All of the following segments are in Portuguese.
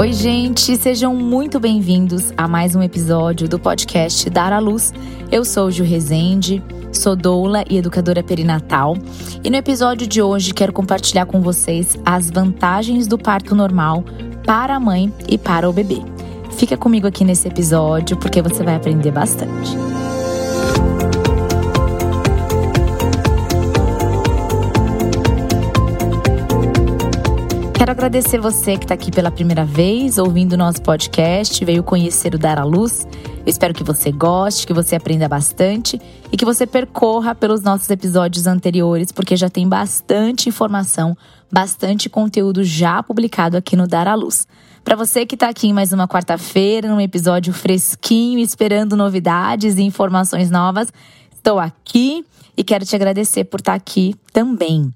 Oi, gente, sejam muito bem-vindos a mais um episódio do podcast Dar à Luz. Eu sou Ju Rezende, sou doula e educadora perinatal, e no episódio de hoje quero compartilhar com vocês as vantagens do parto normal para a mãe e para o bebê. Fica comigo aqui nesse episódio porque você vai aprender bastante. Quero agradecer você que está aqui pela primeira vez, ouvindo o nosso podcast, veio conhecer o Dar à Luz. Espero que você goste, que você aprenda bastante e que você percorra pelos nossos episódios anteriores, porque já tem bastante informação, bastante conteúdo já publicado aqui no Dar à Luz. Para você que está aqui em mais uma quarta-feira, num episódio fresquinho, esperando novidades e informações novas, estou aqui e quero te agradecer por estar tá aqui também.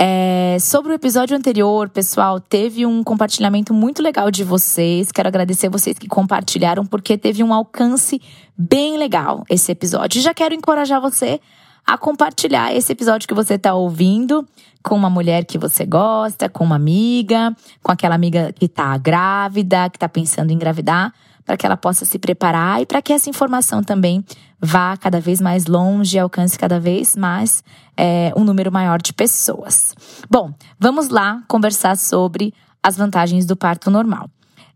É, sobre o episódio anterior, pessoal, teve um compartilhamento muito legal de vocês. Quero agradecer vocês que compartilharam, porque teve um alcance bem legal esse episódio. Já quero encorajar você a compartilhar esse episódio que você está ouvindo com uma mulher que você gosta, com uma amiga, com aquela amiga que está grávida, que está pensando em engravidar, para que ela possa se preparar e para que essa informação também vá cada vez mais longe e alcance cada vez mais é, um número maior de pessoas. Bom, vamos lá conversar sobre as vantagens do parto normal.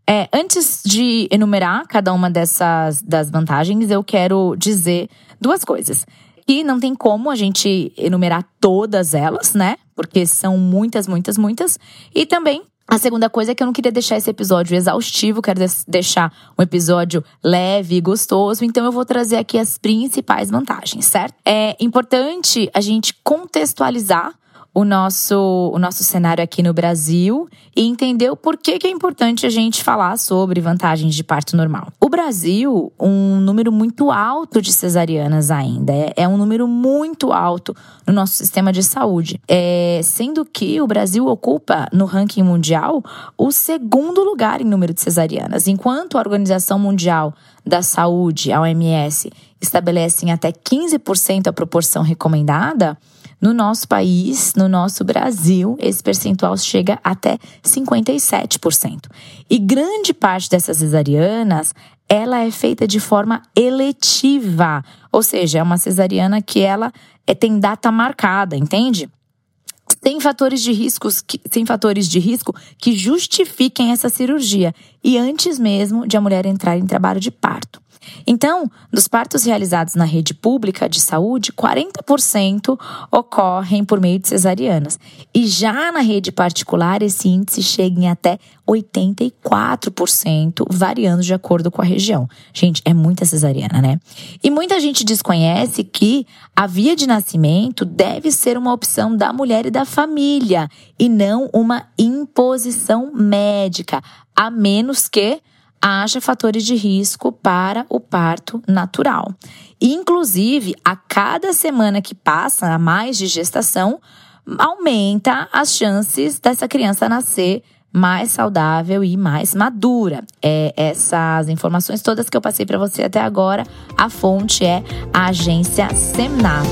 É, antes de enumerar cada uma dessas das vantagens, eu quero dizer duas coisas. E não tem como a gente enumerar todas elas, né? Porque são muitas, muitas, muitas. E também a segunda coisa é que eu não queria deixar esse episódio exaustivo, quero deixar um episódio leve e gostoso, então eu vou trazer aqui as principais vantagens, certo? É importante a gente contextualizar o nosso, o nosso cenário aqui no Brasil e entender o porquê que é importante a gente falar sobre vantagens de parto normal. O Brasil, um número muito alto de cesarianas ainda, é, é um número muito alto no nosso sistema de saúde. É, sendo que o Brasil ocupa no ranking mundial o segundo lugar em número de cesarianas, enquanto a Organização Mundial da Saúde, a OMS, estabelece em até 15% a proporção recomendada. No nosso país, no nosso Brasil, esse percentual chega até 57%. E grande parte dessas cesarianas, ela é feita de forma eletiva, ou seja, é uma cesariana que ela é, tem data marcada, entende? Tem fatores de riscos, que, tem fatores de risco que justifiquem essa cirurgia e antes mesmo de a mulher entrar em trabalho de parto. Então, dos partos realizados na rede pública de saúde, 40% ocorrem por meio de cesarianas. E já na rede particular, esse índice chega em até 84%, variando de acordo com a região. Gente, é muita cesariana, né? E muita gente desconhece que a via de nascimento deve ser uma opção da mulher e da família, e não uma imposição médica, a menos que haja fatores de risco para o parto natural. Inclusive, a cada semana que passa a mais de gestação, aumenta as chances dessa criança nascer mais saudável e mais madura. É, essas informações todas que eu passei para você até agora, a fonte é a agência Semnar.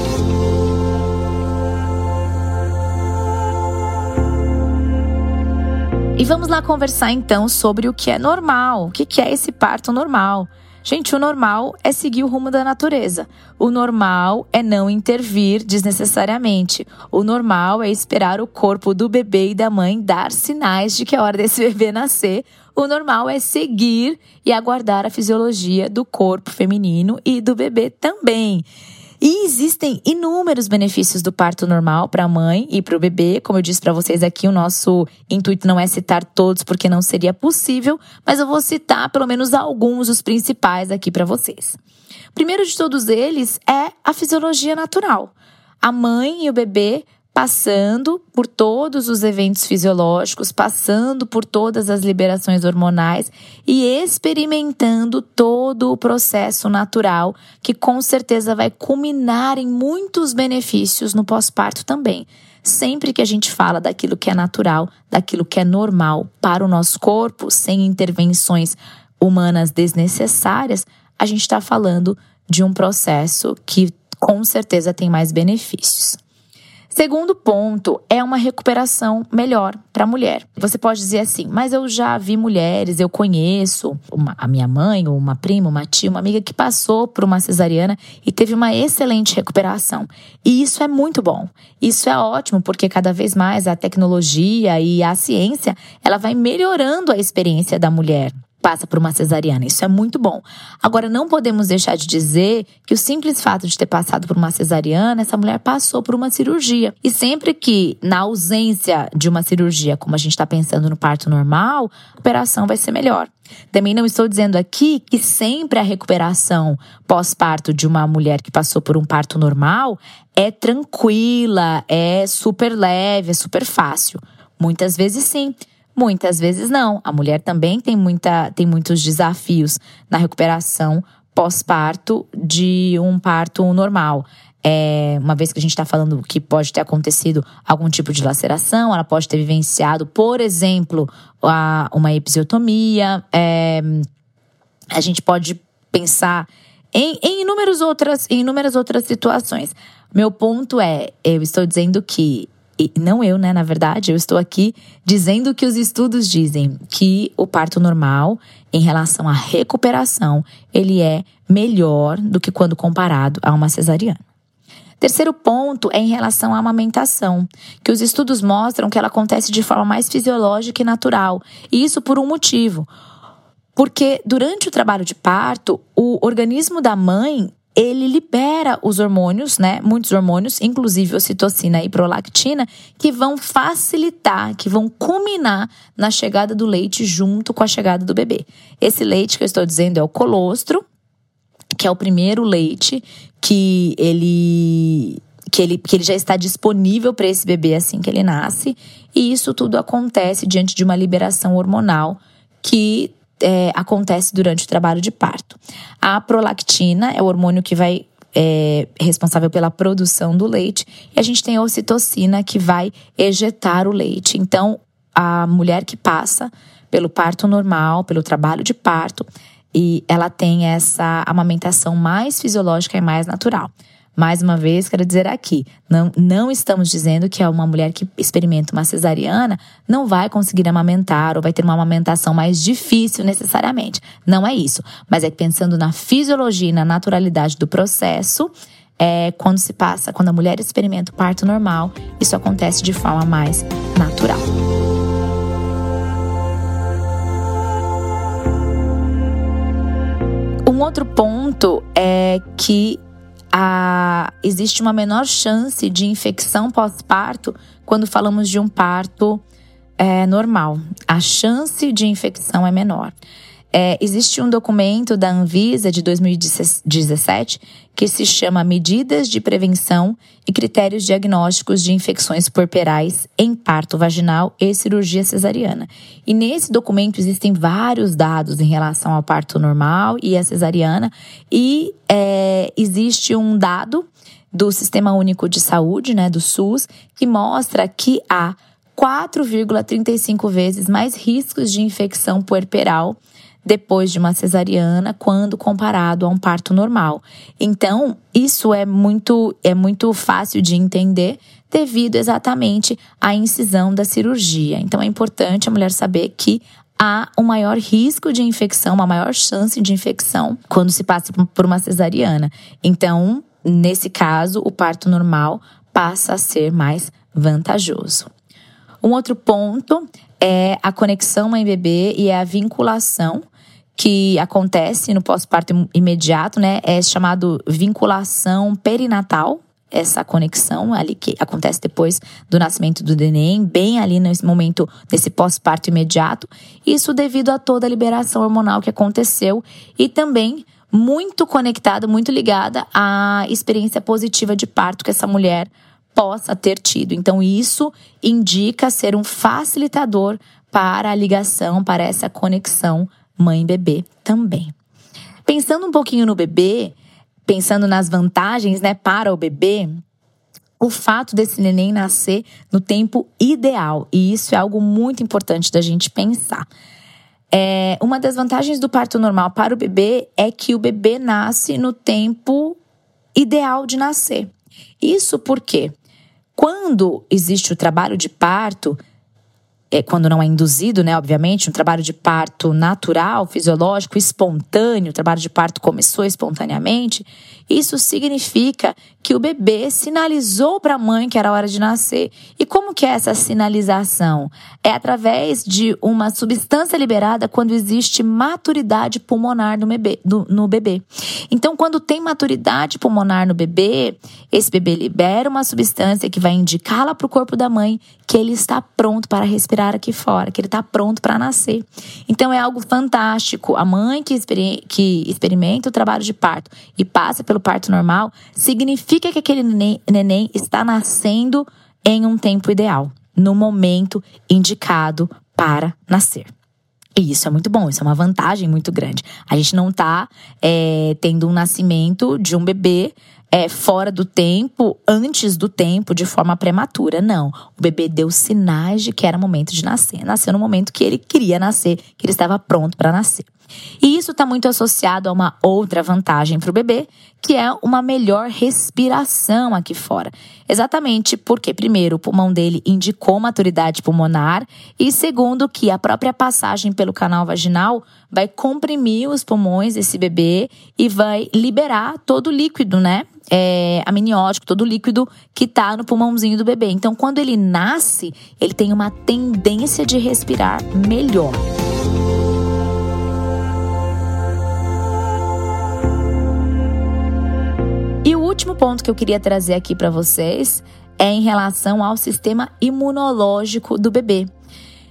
E vamos lá conversar então sobre o que é normal, o que é esse parto normal. Gente, o normal é seguir o rumo da natureza. O normal é não intervir desnecessariamente. O normal é esperar o corpo do bebê e da mãe dar sinais de que é hora desse bebê nascer. O normal é seguir e aguardar a fisiologia do corpo feminino e do bebê também. E existem inúmeros benefícios do parto normal para a mãe e para o bebê. Como eu disse para vocês aqui, o nosso intuito não é citar todos porque não seria possível, mas eu vou citar pelo menos alguns dos principais aqui para vocês. Primeiro de todos eles é a fisiologia natural. A mãe e o bebê passando por todos os eventos fisiológicos, passando por todas as liberações hormonais e experimentando todo o processo natural, que com certeza vai culminar em muitos benefícios no pós-parto também. Sempre que a gente fala daquilo que é natural, daquilo que é normal para o nosso corpo, sem intervenções humanas desnecessárias, a gente está falando de um processo que com certeza tem mais benefícios. Segundo ponto é uma recuperação melhor para a mulher. Você pode dizer assim, mas eu já vi mulheres, eu conheço uma, a minha mãe, ou uma prima, uma tia, uma amiga que passou por uma cesariana e teve uma excelente recuperação. E isso é muito bom. Isso é ótimo porque cada vez mais a tecnologia e a ciência ela vai melhorando a experiência da mulher passa por uma cesariana. Isso é muito bom. Agora, não podemos deixar de dizer que o simples fato de ter passado por uma cesariana, essa mulher passou por uma cirurgia. E sempre que, na ausência de uma cirurgia, como a gente está pensando no parto normal, a operação vai ser melhor. Também não estou dizendo aqui que sempre a recuperação pós-parto de uma mulher que passou por um parto normal é tranquila, é super leve, é super fácil. Muitas vezes sim. Muitas vezes não. A mulher também tem, muita, tem muitos desafios na recuperação pós-parto de um parto normal. É, uma vez que a gente está falando que pode ter acontecido algum tipo de laceração, ela pode ter vivenciado, por exemplo, a, uma episiotomia. É, a gente pode pensar em, em, inúmeras outras, em inúmeras outras situações. Meu ponto é, eu estou dizendo que e não eu, né, na verdade, eu estou aqui dizendo que os estudos dizem que o parto normal, em relação à recuperação, ele é melhor do que quando comparado a uma cesariana. Terceiro ponto é em relação à amamentação, que os estudos mostram que ela acontece de forma mais fisiológica e natural, e isso por um motivo. Porque durante o trabalho de parto, o organismo da mãe ele libera os hormônios, né? Muitos hormônios, inclusive ocitocina e prolactina, que vão facilitar, que vão culminar na chegada do leite junto com a chegada do bebê. Esse leite que eu estou dizendo é o colostro, que é o primeiro leite que ele que ele, que ele já está disponível para esse bebê assim que ele nasce, e isso tudo acontece diante de uma liberação hormonal que é, acontece durante o trabalho de parto. A prolactina é o hormônio que vai é, responsável pela produção do leite, e a gente tem a ocitocina que vai ejetar o leite. Então, a mulher que passa pelo parto normal, pelo trabalho de parto, e ela tem essa amamentação mais fisiológica e mais natural. Mais uma vez, quero dizer aqui, não, não estamos dizendo que uma mulher que experimenta uma cesariana não vai conseguir amamentar ou vai ter uma amamentação mais difícil necessariamente. Não é isso. Mas é pensando na fisiologia e na naturalidade do processo, é, quando se passa, quando a mulher experimenta o parto normal, isso acontece de forma mais natural. Um outro ponto é que a, existe uma menor chance de infecção pós-parto quando falamos de um parto é, normal. A chance de infecção é menor. É, existe um documento da Anvisa de 2017 que se chama Medidas de Prevenção e Critérios Diagnósticos de Infecções Puerperais em Parto Vaginal e Cirurgia Cesariana. E nesse documento existem vários dados em relação ao parto normal e a cesariana, e é, existe um dado do Sistema Único de Saúde, né, do SUS, que mostra que há 4,35 vezes mais riscos de infecção puerperal depois de uma cesariana quando comparado a um parto normal. Então, isso é muito é muito fácil de entender devido exatamente à incisão da cirurgia. Então é importante a mulher saber que há um maior risco de infecção, uma maior chance de infecção quando se passa por uma cesariana. Então, nesse caso, o parto normal passa a ser mais vantajoso. Um outro ponto é a conexão mãe-bebê e a vinculação que acontece no pós-parto imediato, né? É chamado vinculação perinatal, essa conexão ali que acontece depois do nascimento do neném, bem ali nesse momento desse pós-parto imediato. Isso devido a toda a liberação hormonal que aconteceu e também muito conectada, muito ligada à experiência positiva de parto que essa mulher possa ter tido. Então isso indica ser um facilitador para a ligação, para essa conexão mãe-bebê também. Pensando um pouquinho no bebê, pensando nas vantagens, né, para o bebê, o fato desse neném nascer no tempo ideal, e isso é algo muito importante da gente pensar. É, uma das vantagens do parto normal para o bebê é que o bebê nasce no tempo ideal de nascer. Isso porque quando existe o trabalho de parto, quando não é induzido, né, obviamente, um trabalho de parto natural, fisiológico, espontâneo, o trabalho de parto começou espontaneamente, isso significa que o bebê sinalizou para a mãe que era hora de nascer. E como que é essa sinalização? É através de uma substância liberada quando existe maturidade pulmonar no bebê. No bebê. Então, quando tem maturidade pulmonar no bebê, esse bebê libera uma substância que vai indicá-la para o corpo da mãe que ele está pronto para respirar aqui fora, que ele está pronto para nascer. Então, é algo fantástico. A mãe que, que experimenta o trabalho de parto e passa pelo parto normal, significa que aquele neném, está nascendo em um tempo ideal, no momento indicado para nascer. E isso é muito bom, isso é uma vantagem muito grande. A gente não está é, tendo um nascimento de um bebê é, fora do tempo, antes do tempo, de forma prematura. Não. O bebê deu sinais de que era momento de nascer. Nasceu no momento que ele queria nascer, que ele estava pronto para nascer. E isso está muito associado a uma outra vantagem para o bebê, que é uma melhor respiração aqui fora. Exatamente porque, primeiro, o pulmão dele indicou maturidade pulmonar, e segundo, que a própria passagem pelo canal vaginal vai comprimir os pulmões desse bebê e vai liberar todo o líquido, né? É, amniótico, todo o líquido que está no pulmãozinho do bebê. Então, quando ele nasce, ele tem uma tendência de respirar melhor. Ponto que eu queria trazer aqui para vocês é em relação ao sistema imunológico do bebê.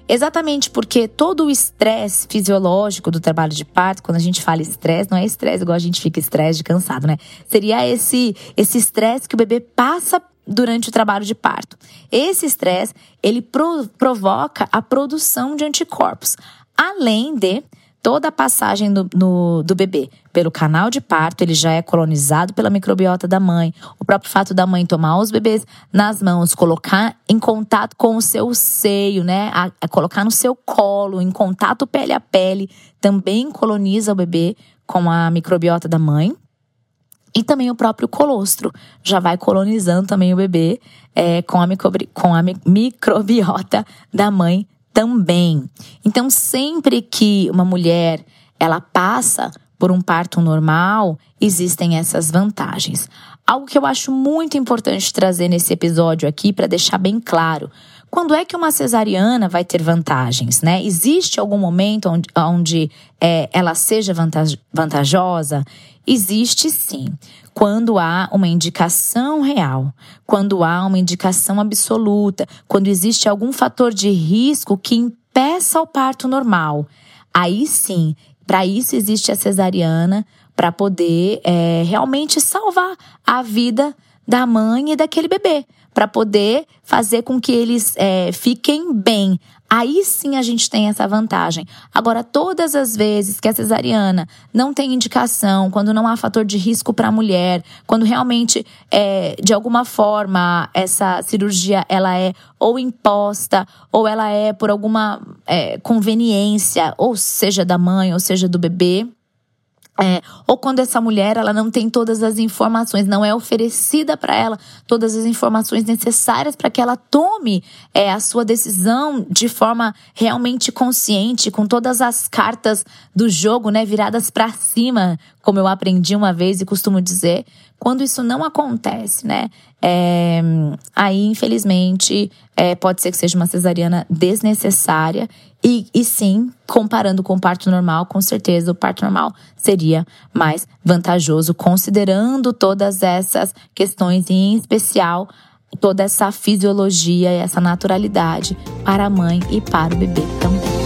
Exatamente porque todo o estresse fisiológico do trabalho de parto, quando a gente fala estresse, não é estresse igual a gente fica estresse de cansado, né? Seria esse esse estresse que o bebê passa durante o trabalho de parto. Esse estresse, ele pro, provoca a produção de anticorpos, além de toda a passagem do, no, do bebê pelo canal de parto, ele já é colonizado pela microbiota da mãe. O próprio fato da mãe tomar os bebês nas mãos, colocar em contato com o seu seio, né? A, a colocar no seu colo, em contato pele a pele, também coloniza o bebê com a microbiota da mãe. E também o próprio colostro já vai colonizando também o bebê é, com, a com a microbiota da mãe também. Então, sempre que uma mulher ela passa por um parto normal, existem essas vantagens. Algo que eu acho muito importante trazer nesse episódio aqui para deixar bem claro. Quando é que uma cesariana vai ter vantagens, né? Existe algum momento onde, onde é, ela seja vantajosa? Existe sim. Quando há uma indicação real, quando há uma indicação absoluta, quando existe algum fator de risco que impeça o parto normal. Aí sim, para isso existe a cesariana, para poder é, realmente salvar a vida da mãe e daquele bebê, para poder fazer com que eles é, fiquem bem. Aí sim a gente tem essa vantagem. Agora, todas as vezes que a cesariana não tem indicação, quando não há fator de risco para a mulher, quando realmente, é, de alguma forma, essa cirurgia ela é ou imposta, ou ela é por alguma é, conveniência, ou seja da mãe, ou seja do bebê, é, ou quando essa mulher ela não tem todas as informações, não é oferecida para ela todas as informações necessárias para que ela tome é, a sua decisão de forma realmente consciente, com todas as cartas do jogo né, viradas para cima, como eu aprendi uma vez e costumo dizer, quando isso não acontece, né? É, aí, infelizmente, é, pode ser que seja uma cesariana desnecessária. E, e sim, comparando com o parto normal, com certeza o parto normal seria mais vantajoso, considerando todas essas questões, e em especial toda essa fisiologia e essa naturalidade para a mãe e para o bebê também.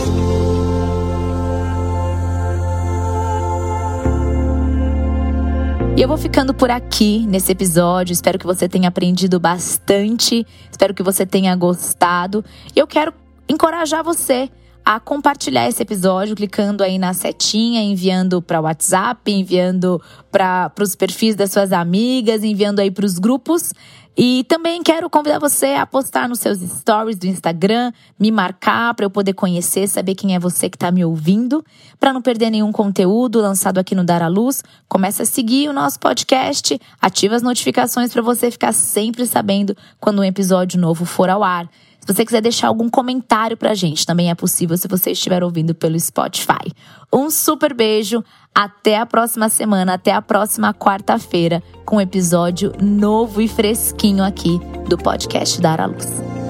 E eu vou ficando por aqui nesse episódio. Espero que você tenha aprendido bastante. Espero que você tenha gostado. E eu quero encorajar você a compartilhar esse episódio, clicando aí na setinha, enviando para o WhatsApp, enviando para os perfis das suas amigas, enviando aí para os grupos. E também quero convidar você a postar nos seus stories do Instagram, me marcar para eu poder conhecer, saber quem é você que está me ouvindo, para não perder nenhum conteúdo lançado aqui no Dar à Luz. Começa a seguir o nosso podcast, ativa as notificações para você ficar sempre sabendo quando um episódio novo for ao ar. Se você quiser deixar algum comentário pra gente, também é possível se você estiver ouvindo pelo Spotify. Um super beijo, até a próxima semana, até a próxima quarta-feira, com um episódio novo e fresquinho aqui do podcast Dar à Luz.